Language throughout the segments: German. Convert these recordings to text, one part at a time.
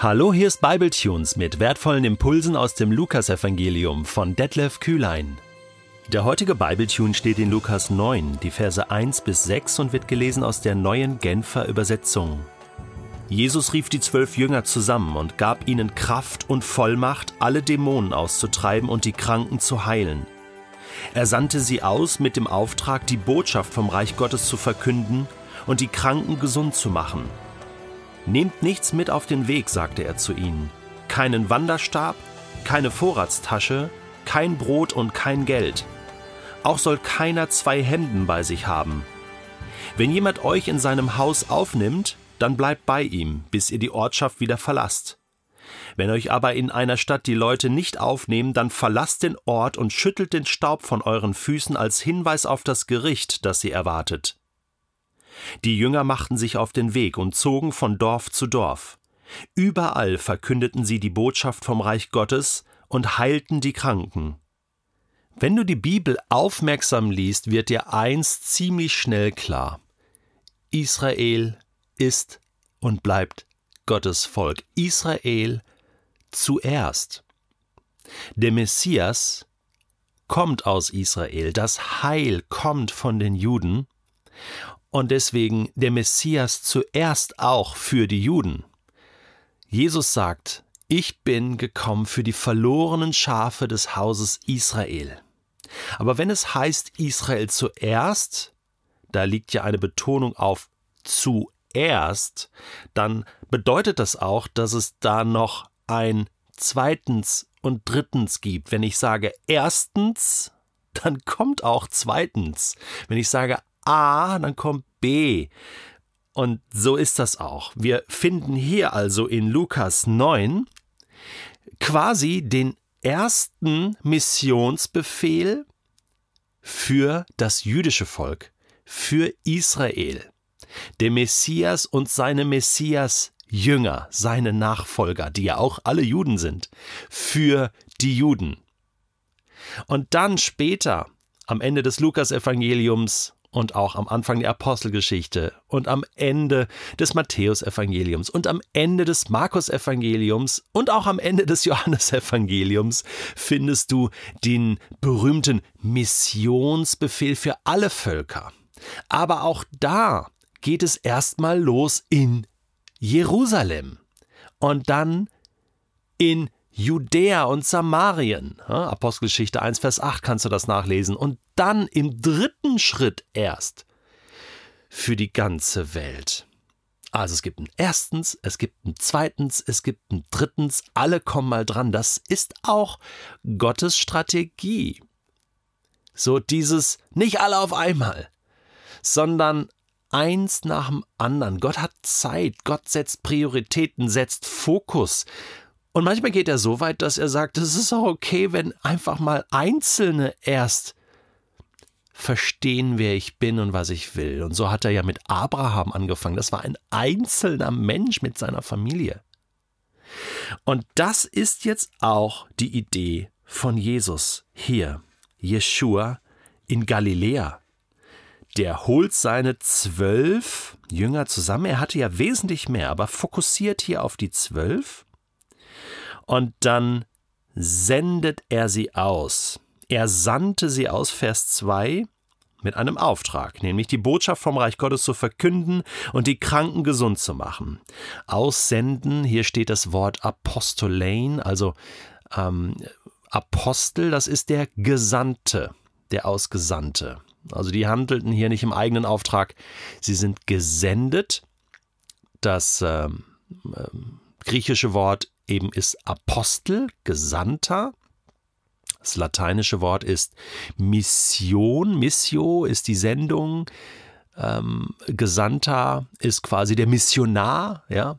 Hallo, hier ist Bibletunes mit wertvollen Impulsen aus dem Lukasevangelium von Detlef Kühlein. Der heutige Bibletune steht in Lukas 9, die Verse 1 bis 6 und wird gelesen aus der neuen Genfer Übersetzung. Jesus rief die zwölf Jünger zusammen und gab ihnen Kraft und Vollmacht, alle Dämonen auszutreiben und die Kranken zu heilen. Er sandte sie aus mit dem Auftrag, die Botschaft vom Reich Gottes zu verkünden und die Kranken gesund zu machen – Nehmt nichts mit auf den Weg, sagte er zu ihnen. Keinen Wanderstab, keine Vorratstasche, kein Brot und kein Geld. Auch soll keiner zwei Hemden bei sich haben. Wenn jemand euch in seinem Haus aufnimmt, dann bleibt bei ihm, bis ihr die Ortschaft wieder verlasst. Wenn euch aber in einer Stadt die Leute nicht aufnehmen, dann verlasst den Ort und schüttelt den Staub von euren Füßen als Hinweis auf das Gericht, das sie erwartet. Die Jünger machten sich auf den Weg und zogen von Dorf zu Dorf. Überall verkündeten sie die Botschaft vom Reich Gottes und heilten die Kranken. Wenn du die Bibel aufmerksam liest, wird dir eins ziemlich schnell klar. Israel ist und bleibt Gottes Volk. Israel zuerst. Der Messias kommt aus Israel, das Heil kommt von den Juden, und deswegen der Messias zuerst auch für die Juden. Jesus sagt, ich bin gekommen für die verlorenen Schafe des Hauses Israel. Aber wenn es heißt Israel zuerst, da liegt ja eine Betonung auf zuerst, dann bedeutet das auch, dass es da noch ein zweitens und drittens gibt. Wenn ich sage erstens, dann kommt auch zweitens. Wenn ich sage A, dann kommt B. Und so ist das auch. Wir finden hier also in Lukas 9 quasi den ersten Missionsbefehl für das jüdische Volk, für Israel. Der Messias und seine Messias-Jünger, seine Nachfolger, die ja auch alle Juden sind, für die Juden. Und dann später, am Ende des Lukasevangeliums, und auch am Anfang der Apostelgeschichte und am Ende des Matthäusevangeliums und am Ende des Markusevangeliums und auch am Ende des Johannesevangeliums findest du den berühmten Missionsbefehl für alle Völker. Aber auch da geht es erstmal los in Jerusalem und dann in Judäa und Samarien. Apostelgeschichte 1, Vers 8 kannst du das nachlesen. Und dann im dritten Schritt erst für die ganze Welt. Also es gibt ein erstens, es gibt ein zweitens, es gibt ein drittens, alle kommen mal dran. Das ist auch Gottes Strategie. So dieses nicht alle auf einmal, sondern eins nach dem anderen. Gott hat Zeit, Gott setzt Prioritäten, setzt Fokus. Und manchmal geht er so weit, dass er sagt, es ist auch okay, wenn einfach mal Einzelne erst verstehen, wer ich bin und was ich will. Und so hat er ja mit Abraham angefangen. Das war ein einzelner Mensch mit seiner Familie. Und das ist jetzt auch die Idee von Jesus hier, Jeshua in Galiläa. Der holt seine zwölf Jünger zusammen. Er hatte ja wesentlich mehr, aber fokussiert hier auf die zwölf und dann sendet er sie aus. Er sandte sie aus, Vers 2, mit einem Auftrag, nämlich die Botschaft vom Reich Gottes zu verkünden und die Kranken gesund zu machen. Aussenden, hier steht das Wort Apostolein, also ähm, Apostel, das ist der Gesandte, der Ausgesandte. Also die handelten hier nicht im eigenen Auftrag, sie sind gesendet. Das ähm, ähm, griechische Wort eben ist Apostel, Gesandter. Das lateinische Wort ist Mission. Missio ist die Sendung. Ähm, Gesandter ist quasi der Missionar, ja.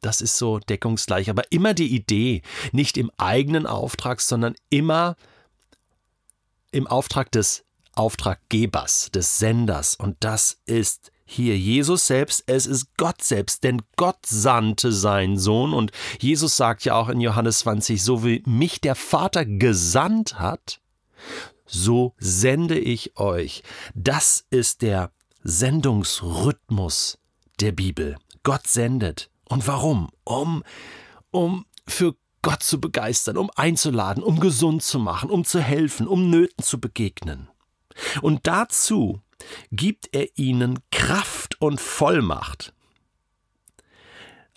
Das ist so deckungsgleich. Aber immer die Idee, nicht im eigenen Auftrag, sondern immer im Auftrag des Auftraggebers, des Senders. Und das ist hier Jesus selbst, es ist Gott selbst, denn Gott sandte seinen Sohn und Jesus sagt ja auch in Johannes 20, so wie mich der Vater gesandt hat, so sende ich euch. Das ist der Sendungsrhythmus der Bibel. Gott sendet. Und warum? Um um für Gott zu begeistern, um einzuladen, um gesund zu machen, um zu helfen, um Nöten zu begegnen. Und dazu gibt er ihnen Kraft und Vollmacht.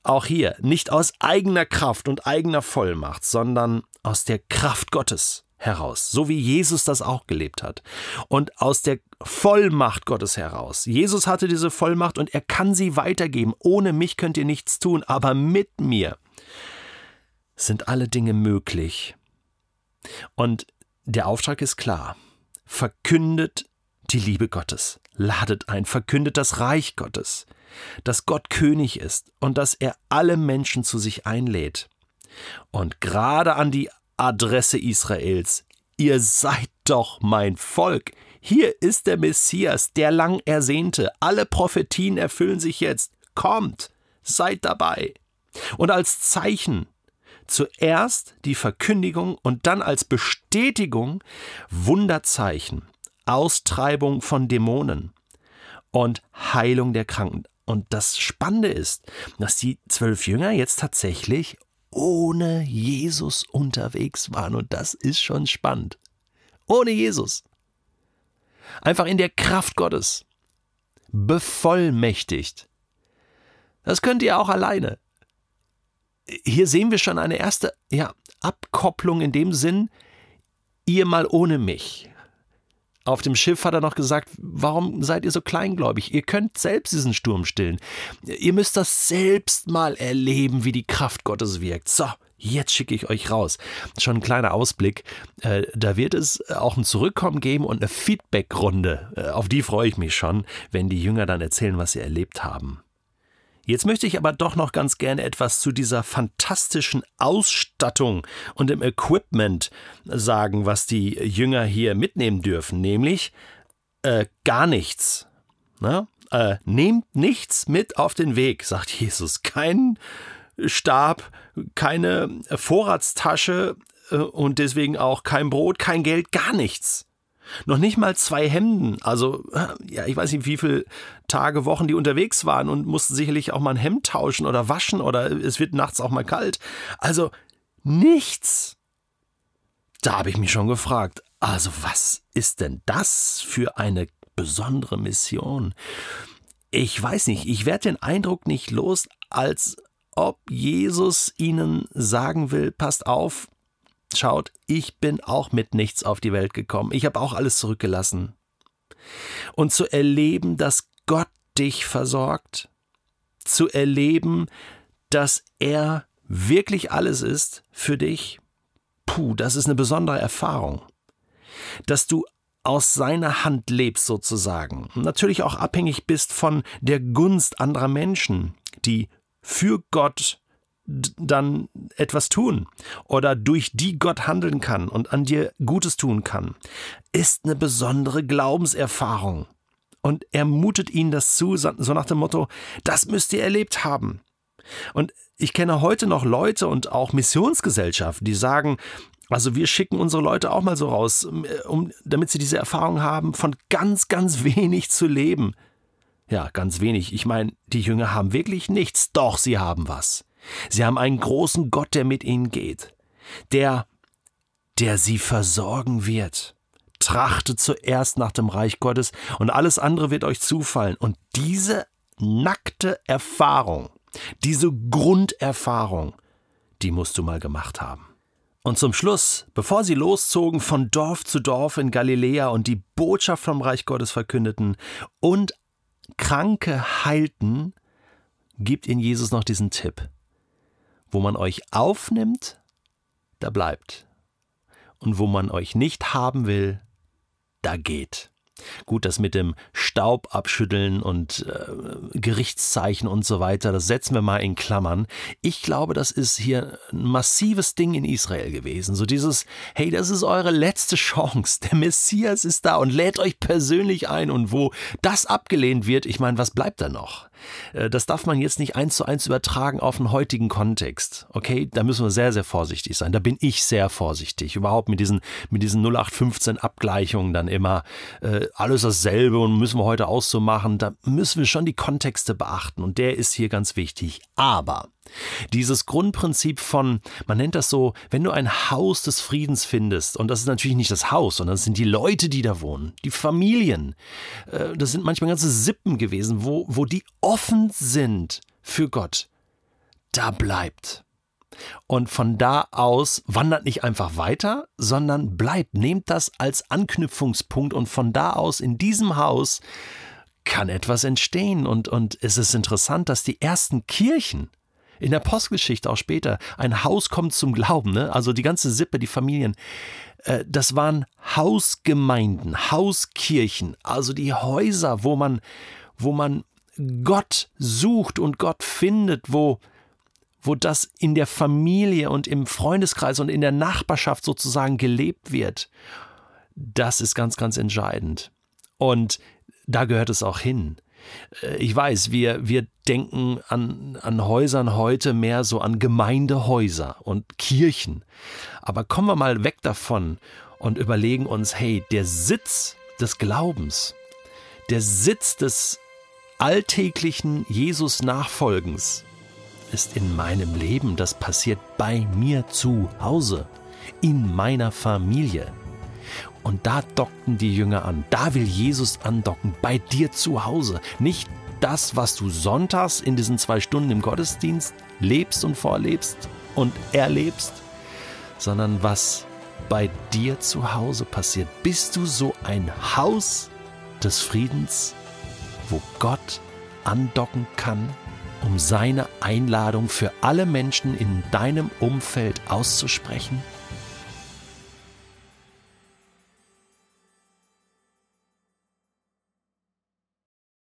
Auch hier nicht aus eigener Kraft und eigener Vollmacht, sondern aus der Kraft Gottes heraus, so wie Jesus das auch gelebt hat. Und aus der Vollmacht Gottes heraus. Jesus hatte diese Vollmacht und er kann sie weitergeben. Ohne mich könnt ihr nichts tun, aber mit mir sind alle Dinge möglich. Und der Auftrag ist klar. Verkündet die Liebe Gottes. Ladet ein, verkündet das Reich Gottes, dass Gott König ist und dass er alle Menschen zu sich einlädt. Und gerade an die Adresse Israels, ihr seid doch mein Volk. Hier ist der Messias, der lang ersehnte. Alle Prophetien erfüllen sich jetzt. Kommt, seid dabei. Und als Zeichen Zuerst die Verkündigung und dann als Bestätigung Wunderzeichen, Austreibung von Dämonen und Heilung der Kranken. Und das Spannende ist, dass die zwölf Jünger jetzt tatsächlich ohne Jesus unterwegs waren. Und das ist schon spannend. Ohne Jesus. Einfach in der Kraft Gottes. Bevollmächtigt. Das könnt ihr auch alleine hier sehen wir schon eine erste ja, Abkopplung in dem Sinn, ihr mal ohne mich. Auf dem Schiff hat er noch gesagt, warum seid ihr so kleingläubig? Ihr könnt selbst diesen Sturm stillen. Ihr müsst das selbst mal erleben, wie die Kraft Gottes wirkt. So, jetzt schicke ich euch raus. Schon ein kleiner Ausblick. Äh, da wird es auch ein Zurückkommen geben und eine Feedbackrunde. Äh, auf die freue ich mich schon, wenn die Jünger dann erzählen, was sie erlebt haben. Jetzt möchte ich aber doch noch ganz gerne etwas zu dieser fantastischen Ausstattung und dem Equipment sagen, was die Jünger hier mitnehmen dürfen, nämlich äh, gar nichts. Na? Äh, nehmt nichts mit auf den Weg, sagt Jesus. Kein Stab, keine Vorratstasche äh, und deswegen auch kein Brot, kein Geld, gar nichts. Noch nicht mal zwei Hemden. Also, ja, ich weiß nicht, wie viele Tage, Wochen die unterwegs waren und mussten sicherlich auch mal ein Hemd tauschen oder waschen oder es wird nachts auch mal kalt. Also, nichts. Da habe ich mich schon gefragt, also was ist denn das für eine besondere Mission? Ich weiß nicht, ich werde den Eindruck nicht los, als ob Jesus ihnen sagen will, passt auf, Schaut, ich bin auch mit nichts auf die Welt gekommen. Ich habe auch alles zurückgelassen. Und zu erleben, dass Gott dich versorgt, zu erleben, dass er wirklich alles ist für dich, puh, das ist eine besondere Erfahrung. Dass du aus seiner Hand lebst sozusagen. Natürlich auch abhängig bist von der Gunst anderer Menschen, die für Gott dann etwas tun oder durch die Gott handeln kann und an dir Gutes tun kann, ist eine besondere Glaubenserfahrung. Und er mutet ihnen das zu, so nach dem Motto, das müsst ihr erlebt haben. Und ich kenne heute noch Leute und auch Missionsgesellschaften, die sagen, also wir schicken unsere Leute auch mal so raus, um, damit sie diese Erfahrung haben, von ganz, ganz wenig zu leben. Ja, ganz wenig. Ich meine, die Jünger haben wirklich nichts, doch sie haben was. Sie haben einen großen Gott, der mit ihnen geht, der, der sie versorgen wird. Trachtet zuerst nach dem Reich Gottes und alles andere wird euch zufallen. Und diese nackte Erfahrung, diese Grunderfahrung, die musst du mal gemacht haben. Und zum Schluss, bevor sie loszogen von Dorf zu Dorf in Galiläa und die Botschaft vom Reich Gottes verkündeten und Kranke heilten, gibt ihnen Jesus noch diesen Tipp. Wo man euch aufnimmt, da bleibt. Und wo man euch nicht haben will, da geht. Gut, das mit dem Staub abschütteln und äh, Gerichtszeichen und so weiter, das setzen wir mal in Klammern. Ich glaube, das ist hier ein massives Ding in Israel gewesen. So dieses, hey, das ist eure letzte Chance. Der Messias ist da und lädt euch persönlich ein. Und wo das abgelehnt wird, ich meine, was bleibt da noch? Äh, das darf man jetzt nicht eins zu eins übertragen auf den heutigen Kontext. Okay, da müssen wir sehr, sehr vorsichtig sein. Da bin ich sehr vorsichtig. Überhaupt mit diesen, mit diesen 0815 Abgleichungen dann immer äh, alles dasselbe und müssen wir heute auch so machen. Da müssen wir schon die Kontexte beachten und der ist hier ganz wichtig. Aber Dieses Grundprinzip von, man nennt das so, wenn du ein Haus des Friedens findest, und das ist natürlich nicht das Haus, sondern das sind die Leute, die da wohnen, die Familien. Äh, das sind manchmal ganze Sippen gewesen, wo, wo die offen sind für Gott. Da bleibt. Und von da aus wandert nicht einfach weiter, sondern bleibt, nehmt das als Anknüpfungspunkt und von da aus in diesem Haus kann etwas entstehen. Und, und es ist interessant, dass die ersten Kirchen, in der Postgeschichte auch später, ein Haus kommt zum Glauben, ne? also die ganze Sippe, die Familien, äh, das waren Hausgemeinden, Hauskirchen, also die Häuser, wo man, wo man Gott sucht und Gott findet, wo, wo das in der Familie und im Freundeskreis und in der Nachbarschaft sozusagen gelebt wird. Das ist ganz, ganz entscheidend. Und da gehört es auch hin. Äh, ich weiß, wir, wir denken an, an Häusern heute mehr so an Gemeindehäuser und Kirchen. Aber kommen wir mal weg davon und überlegen uns, hey, der Sitz des Glaubens, der Sitz des alltäglichen Jesus-Nachfolgens ist in meinem Leben, das passiert bei mir zu Hause, in meiner Familie. Und da dockten die Jünger an. Da will Jesus andocken, bei dir zu Hause. Nicht das, was du sonntags in diesen zwei Stunden im Gottesdienst lebst und vorlebst und erlebst, sondern was bei dir zu Hause passiert. Bist du so ein Haus des Friedens, wo Gott andocken kann, um seine Einladung für alle Menschen in deinem Umfeld auszusprechen?